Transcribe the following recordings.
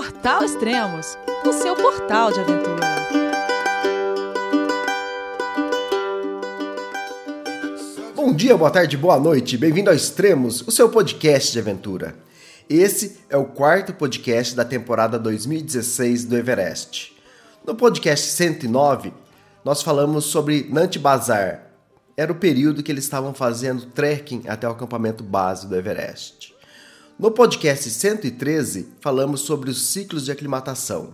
Portal Extremos, o seu portal de aventura. Bom dia, boa tarde, boa noite. Bem-vindo ao Extremos, o seu podcast de aventura. Esse é o quarto podcast da temporada 2016 do Everest. No podcast 109, nós falamos sobre Nanti Bazar. Era o período que eles estavam fazendo trekking até o acampamento base do Everest. No podcast 113, falamos sobre os ciclos de aclimatação.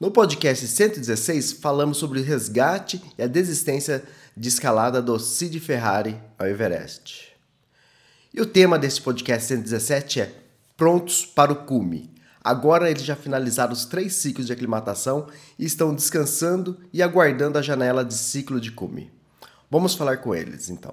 No podcast 116, falamos sobre o resgate e a desistência de escalada do Cid Ferrari ao Everest. E o tema desse podcast 117 é Prontos para o cume. Agora eles já finalizaram os três ciclos de aclimatação e estão descansando e aguardando a janela de ciclo de cume. Vamos falar com eles então.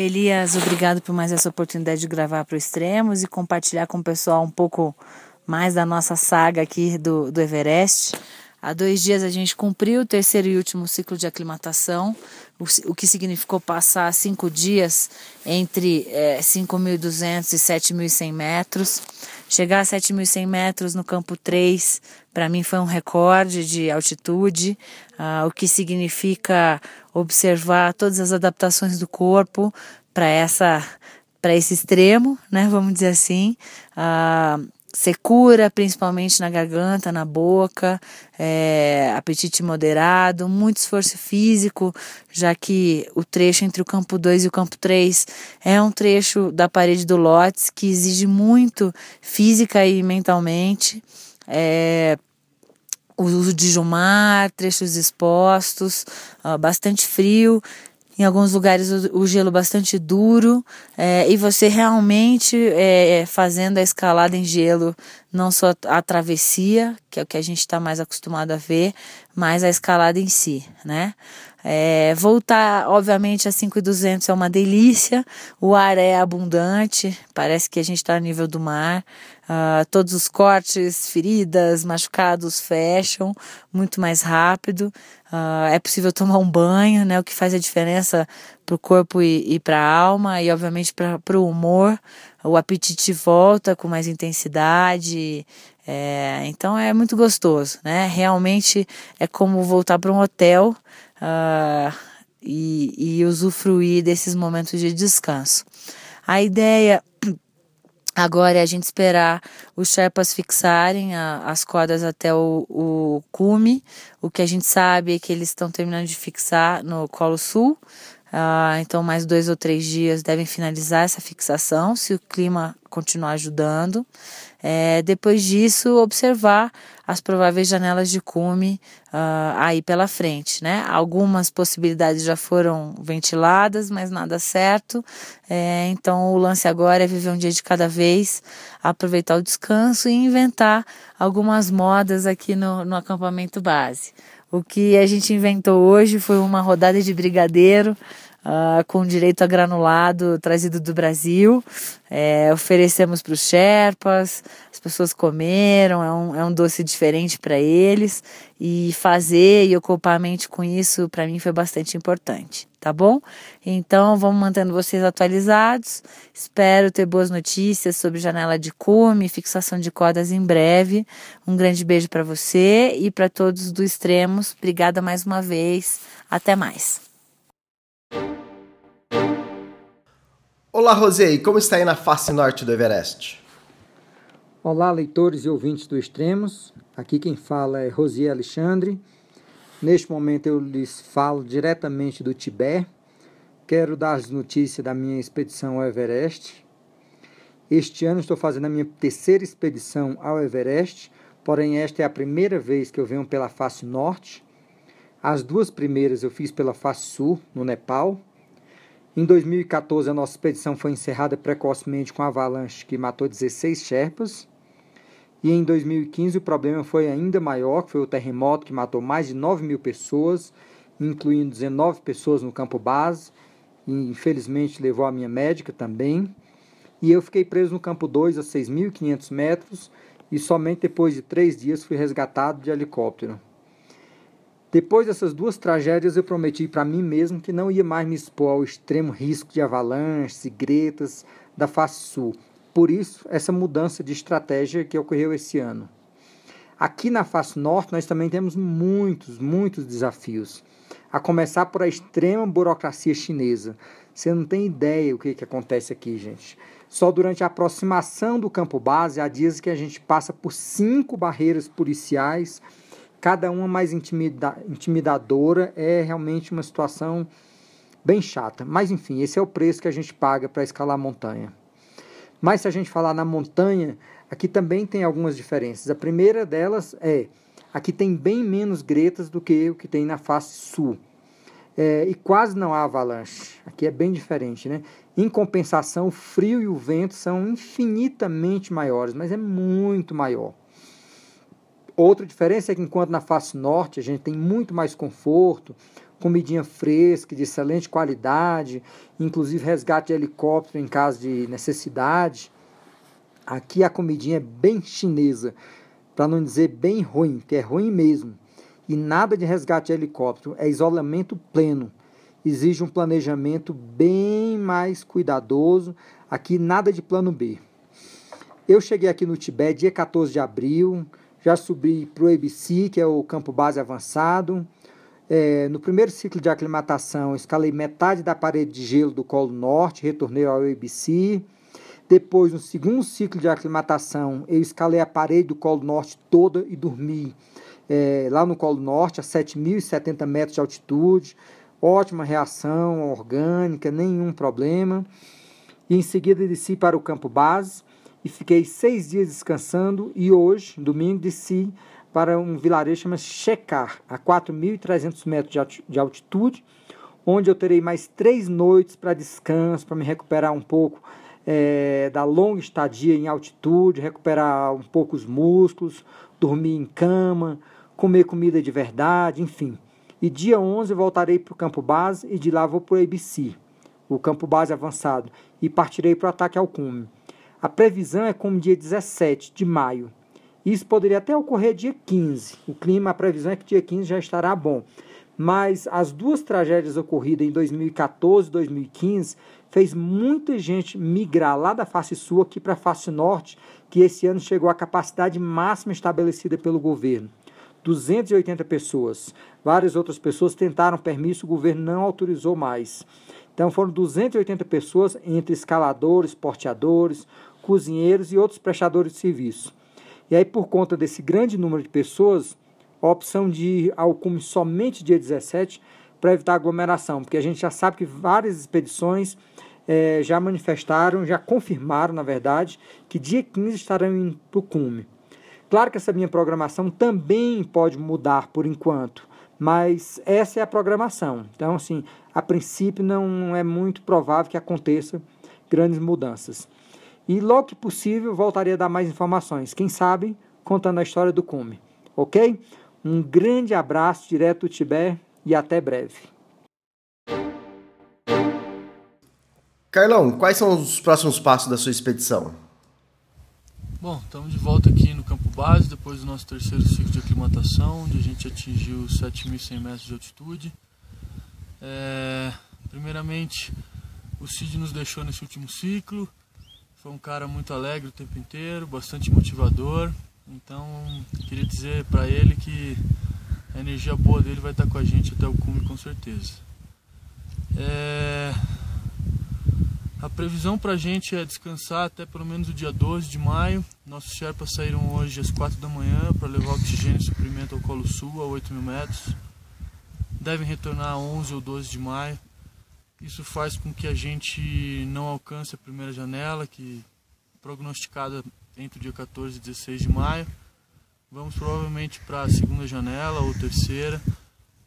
Elias, obrigado por mais essa oportunidade de gravar para o Extremos e compartilhar com o pessoal um pouco mais da nossa saga aqui do, do Everest. Há dois dias a gente cumpriu o terceiro e último ciclo de aclimatação, o, que significou passar cinco dias entre é, 5.200 e 7.100 metros. Chegar a 7.100 metros no campo 3, para mim foi um recorde de altitude, uh, o que significa observar todas as adaptações do corpo para essa para esse extremo, né? Vamos dizer assim. Uh, secura, principalmente na garganta, na boca, é, apetite moderado, muito esforço físico, já que o trecho entre o campo 2 e o campo 3 é um trecho da parede do Lotes que exige muito física e mentalmente. É, o uso de jumar, trechos expostos, uh, bastante frio, em alguns lugares o, o gelo bastante duro, é, e você realmente é, fazendo a escalada em gelo, não só a travessia, que é o que a gente está mais acostumado a ver, mas a escalada em si, né? É, voltar, obviamente, a 5,200 é uma delícia, o ar é abundante, parece que a gente está no nível do mar, uh, todos os cortes, feridas, machucados fecham muito mais rápido, uh, é possível tomar um banho, né, o que faz a diferença para o corpo e, e para a alma, e obviamente para o humor, o apetite volta com mais intensidade, é, então é muito gostoso, né? Realmente é como voltar para um hotel uh, e, e usufruir desses momentos de descanso. A ideia Agora é a gente esperar os Sherpas fixarem a, as cordas até o, o cume. O que a gente sabe é que eles estão terminando de fixar no Colo Sul. Uh, então, mais dois ou três dias devem finalizar essa fixação, se o clima continuar ajudando. É, depois disso, observar as prováveis janelas de cume uh, aí pela frente, né? Algumas possibilidades já foram ventiladas, mas nada certo. É, então, o lance agora é viver um dia de cada vez, aproveitar o descanso e inventar algumas modas aqui no, no acampamento base. O que a gente inventou hoje foi uma rodada de brigadeiro uh, com direito a granulado trazido do Brasil. É, oferecemos para os Sherpas, as pessoas comeram, é um, é um doce diferente para eles. E fazer e ocupar a mente com isso, para mim, foi bastante importante, tá bom? Então, vamos mantendo vocês atualizados. Espero ter boas notícias sobre janela de cume, fixação de cordas em breve. Um grande beijo para você e para todos do Extremos. Obrigada mais uma vez. Até mais. Olá, Rosei, como está aí na face norte do Everest? Olá, leitores e ouvintes do Extremos. Aqui quem fala é Rosier Alexandre. Neste momento eu lhes falo diretamente do Tibete. Quero dar as notícias da minha expedição ao Everest. Este ano estou fazendo a minha terceira expedição ao Everest, porém esta é a primeira vez que eu venho pela face norte. As duas primeiras eu fiz pela face sul, no Nepal. Em 2014, a nossa expedição foi encerrada precocemente com a avalanche que matou 16 Sherpas. E em 2015 o problema foi ainda maior, que foi o terremoto que matou mais de 9 mil pessoas, incluindo 19 pessoas no campo base, e infelizmente levou a minha médica também. E eu fiquei preso no campo 2 a 6.500 metros e somente depois de três dias fui resgatado de helicóptero. Depois dessas duas tragédias, eu prometi para mim mesmo que não ia mais me expor ao extremo risco de avalanches e gretas da face sul. Por isso, essa mudança de estratégia que ocorreu esse ano. Aqui na face norte, nós também temos muitos, muitos desafios. A começar por a extrema burocracia chinesa. Você não tem ideia o que, que acontece aqui, gente. Só durante a aproximação do campo base, há dias que a gente passa por cinco barreiras policiais cada uma mais intimida intimidadora, é realmente uma situação bem chata. Mas enfim, esse é o preço que a gente paga para escalar a montanha. Mas se a gente falar na montanha, aqui também tem algumas diferenças. A primeira delas é aqui tem bem menos gretas do que o que tem na face sul. É, e quase não há avalanche. Aqui é bem diferente, né? Em compensação, o frio e o vento são infinitamente maiores, mas é muito maior. Outra diferença é que enquanto na face norte a gente tem muito mais conforto, comidinha fresca, de excelente qualidade, inclusive resgate de helicóptero em caso de necessidade. Aqui a comidinha é bem chinesa, para não dizer bem ruim, que é ruim mesmo. E nada de resgate de helicóptero, é isolamento pleno. Exige um planejamento bem mais cuidadoso. Aqui nada de plano B. Eu cheguei aqui no Tibete dia 14 de abril, já subi para o ABC, que é o campo base avançado. É, no primeiro ciclo de aclimatação, escalei metade da parede de gelo do Colo Norte, retornei ao ABC. Depois, no segundo ciclo de aclimatação, eu escalei a parede do Colo Norte toda e dormi é, lá no Colo Norte, a 7.070 metros de altitude. Ótima reação orgânica, nenhum problema. E em seguida desci para o campo base e fiquei seis dias descansando e hoje, domingo, desci para um vilarejo chamado Checar, a 4.300 metros de altitude, onde eu terei mais três noites para descanso, para me recuperar um pouco é, da longa estadia em altitude, recuperar um pouco os músculos, dormir em cama, comer comida de verdade, enfim. E dia 11 voltarei para o campo base e de lá vou para o ABC, o campo base avançado, e partirei para o ataque ao cume. A previsão é como dia 17 de maio. Isso poderia até ocorrer dia 15. O clima, a previsão é que dia 15 já estará bom. Mas as duas tragédias ocorridas em 2014 e 2015 fez muita gente migrar lá da face sul aqui para a face norte, que esse ano chegou à capacidade máxima estabelecida pelo governo. 280 pessoas. Várias outras pessoas tentaram permisso, o governo não autorizou mais. Então foram 280 pessoas entre escaladores, porteadores, cozinheiros e outros prestadores de serviço. E aí, por conta desse grande número de pessoas, a opção de ir ao cume somente dia 17 para evitar aglomeração, porque a gente já sabe que várias expedições é, já manifestaram, já confirmaram, na verdade, que dia 15 estarão indo para o cume. Claro que essa minha programação também pode mudar por enquanto, mas essa é a programação. Então, assim, a princípio não é muito provável que aconteça grandes mudanças. E logo que possível voltarei a dar mais informações, quem sabe contando a história do cume. Ok? Um grande abraço direto do Tibete e até breve. Carlão, quais são os próximos passos da sua expedição? Bom, estamos de volta aqui no campo base, depois do nosso terceiro ciclo de aclimatação, onde a gente atingiu 7.100 metros de altitude. É, primeiramente, o Cid nos deixou nesse último ciclo, foi um cara muito alegre o tempo inteiro, bastante motivador. Então, queria dizer para ele que a energia boa dele vai estar com a gente até o cume com certeza. É... A previsão para a gente é descansar até pelo menos o dia 12 de maio. Nossos Sherpas saíram hoje às 4 da manhã para levar oxigênio e suprimento ao Colo Sul a 8 mil metros. Devem retornar a 11 ou 12 de maio. Isso faz com que a gente não alcance a primeira janela, que prognosticada entre o dia 14 e 16 de maio. Vamos provavelmente para a segunda janela ou terceira.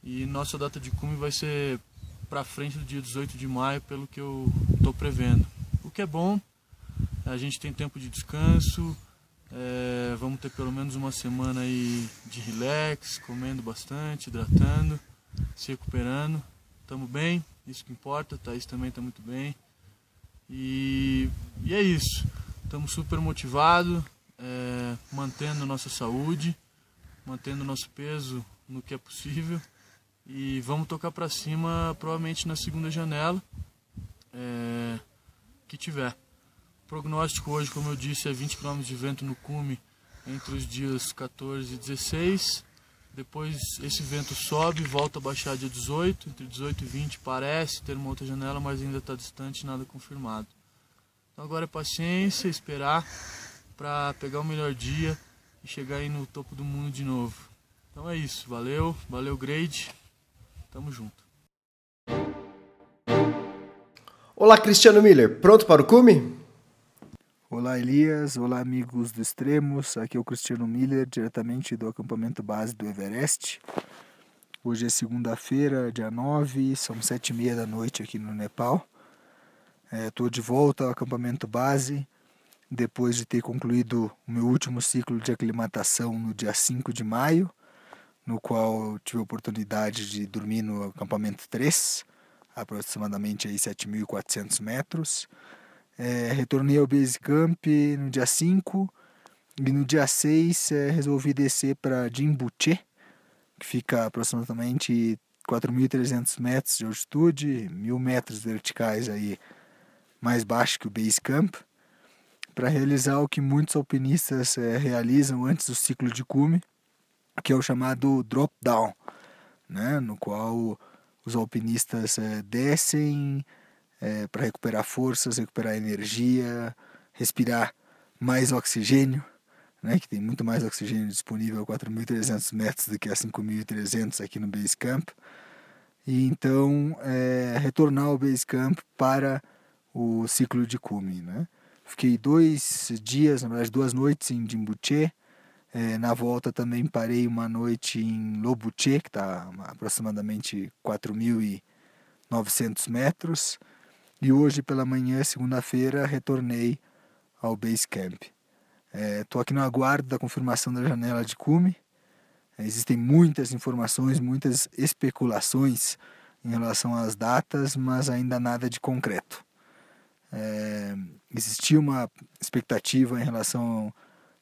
E nossa data de cume vai ser para frente do dia 18 de maio, pelo que eu estou prevendo. O que é bom, a gente tem tempo de descanso, é, vamos ter pelo menos uma semana aí de relax, comendo bastante, hidratando, se recuperando. Estamos bem, isso que importa, Thaís também está muito bem. E, e é isso. Estamos super motivados, é, mantendo nossa saúde, mantendo nosso peso no que é possível. E vamos tocar para cima provavelmente na segunda janela é, que tiver. O prognóstico hoje, como eu disse, é 20 km de vento no cume entre os dias 14 e 16. Depois esse vento sobe, volta a baixar dia 18, entre 18 e 20 parece ter uma outra janela, mas ainda está distante, nada confirmado. Então agora é paciência, esperar para pegar o melhor dia e chegar aí no topo do mundo de novo. Então é isso, valeu, valeu grade, tamo junto. Olá Cristiano Miller, pronto para o cume? Olá Elias, olá amigos do Extremos, aqui é o Cristiano Miller, diretamente do acampamento base do Everest. Hoje é segunda-feira, dia 9, são sete e meia da noite aqui no Nepal. Estou é, de volta ao acampamento base, depois de ter concluído o meu último ciclo de aclimatação no dia 5 de maio, no qual tive a oportunidade de dormir no acampamento 3, aproximadamente 7.400 metros. É, retornei ao Base Camp no dia 5 e no dia 6 é, resolvi descer para Jimbuche, que fica aproximadamente 4.300 metros de altitude, 1.000 metros verticais aí mais baixo que o Base Camp, para realizar o que muitos alpinistas é, realizam antes do ciclo de cume, que é o chamado drop down, né, no qual os alpinistas é, descem é, para recuperar forças, recuperar energia, respirar mais oxigênio, né, que tem muito mais oxigênio disponível a 4.300 metros do que a 5.300 aqui no Base Camp. E então é, retornar ao Base Camp para o ciclo de cume. Né? Fiquei dois dias, na verdade duas noites em Jimbuche. É, na volta também parei uma noite em Lobuche, que está aproximadamente 4.900 metros. E hoje pela manhã, segunda-feira, retornei ao Base Camp. Estou é, aqui no aguardo da confirmação da janela de cume. É, existem muitas informações, muitas especulações em relação às datas, mas ainda nada de concreto. É, existia uma expectativa em relação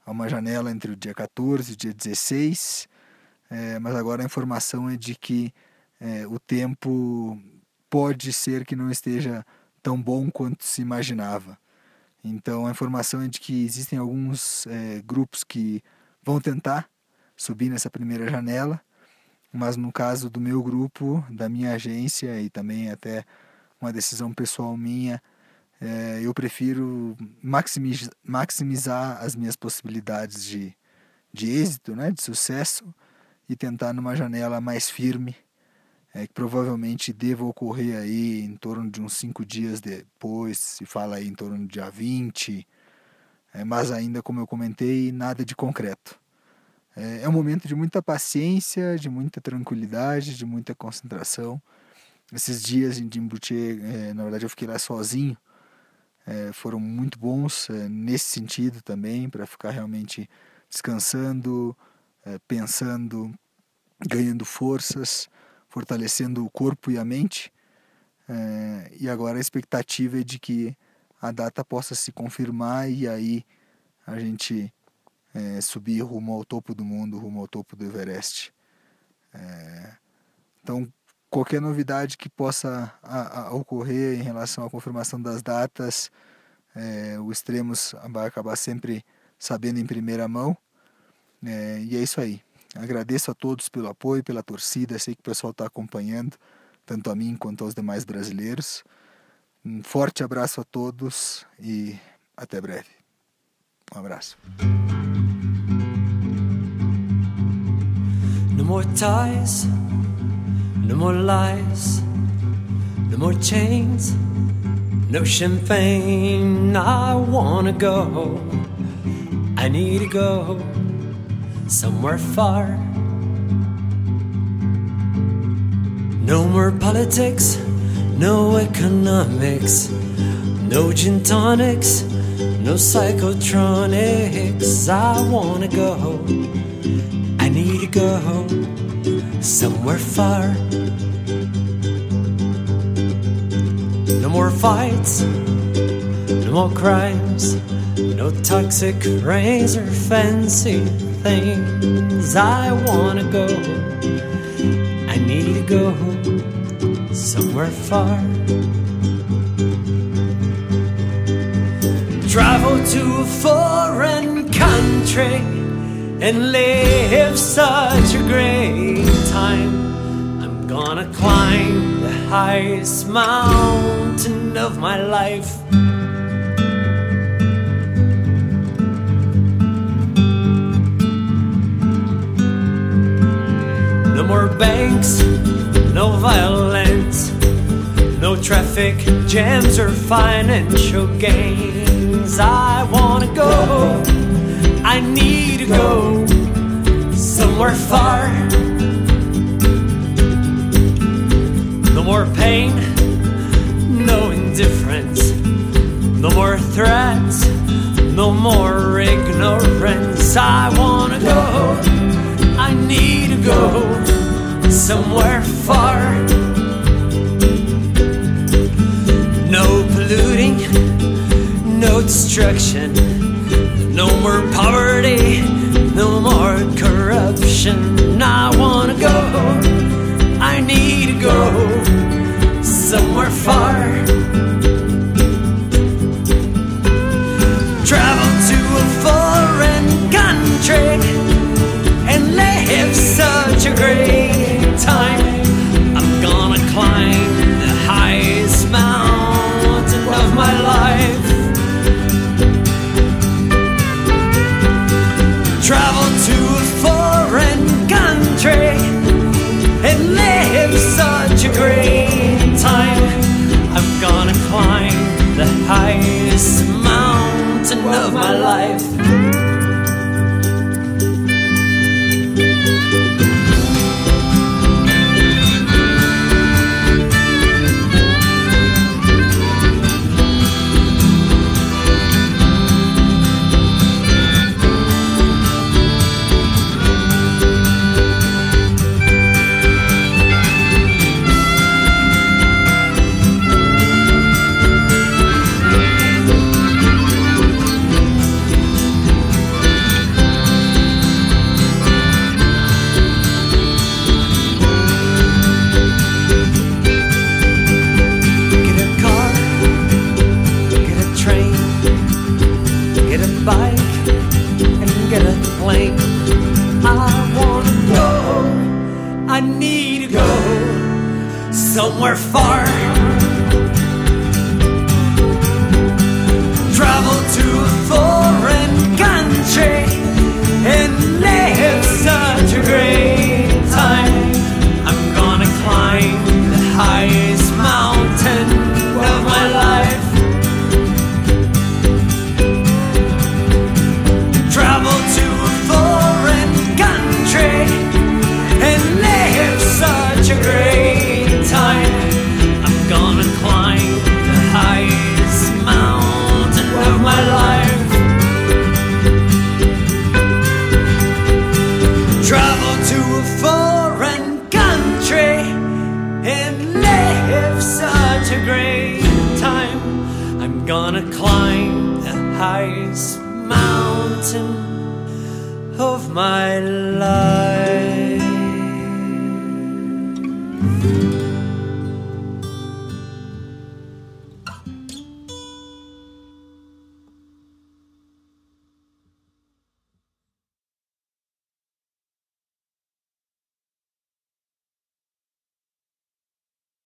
a uma janela entre o dia 14 e o dia 16, é, mas agora a informação é de que é, o tempo pode ser que não esteja tão bom quanto se imaginava. Então a informação é de que existem alguns é, grupos que vão tentar subir nessa primeira janela, mas no caso do meu grupo, da minha agência e também até uma decisão pessoal minha, é, eu prefiro maximizar, maximizar as minhas possibilidades de, de êxito, né, de sucesso e tentar numa janela mais firme é, que provavelmente deva ocorrer aí em torno de uns cinco dias depois, se fala aí em torno do dia 20, é, mas ainda, como eu comentei, nada de concreto. É, é um momento de muita paciência, de muita tranquilidade, de muita concentração. Esses dias em Dimbuche, é, na verdade eu fiquei lá sozinho, é, foram muito bons é, nesse sentido também, para ficar realmente descansando, é, pensando, ganhando forças fortalecendo o corpo e a mente. É, e agora a expectativa é de que a data possa se confirmar e aí a gente é, subir rumo ao topo do mundo, rumo ao topo do Everest. É, então, qualquer novidade que possa a, a ocorrer em relação à confirmação das datas, é, o Extremos vai acabar sempre sabendo em primeira mão. É, e é isso aí. Agradeço a todos pelo apoio, pela torcida. Sei que o pessoal está acompanhando, tanto a mim quanto aos demais brasileiros. Um forte abraço a todos e até breve. Um abraço. No more ties, no more lies, no more chains, no champagne. I wanna go, I need to go. Somewhere far. No more politics, no economics, no gin tonics, no psychotronics. I wanna go, I need to go somewhere far. No more fights, no more crimes, no toxic rays or fancy things. I wanna go, I need to go somewhere far. Travel to a foreign country and live such a great time. I'm gonna climb the highest mountain of my life. Banks, no violence, no traffic jams or financial gains. I wanna go, I need to go somewhere far. No more pain, no indifference, no more threats, no more ignorance. I wanna go, I need to go somewhere far. No polluting, no destruction, no more poverty, no more corruption. I wanna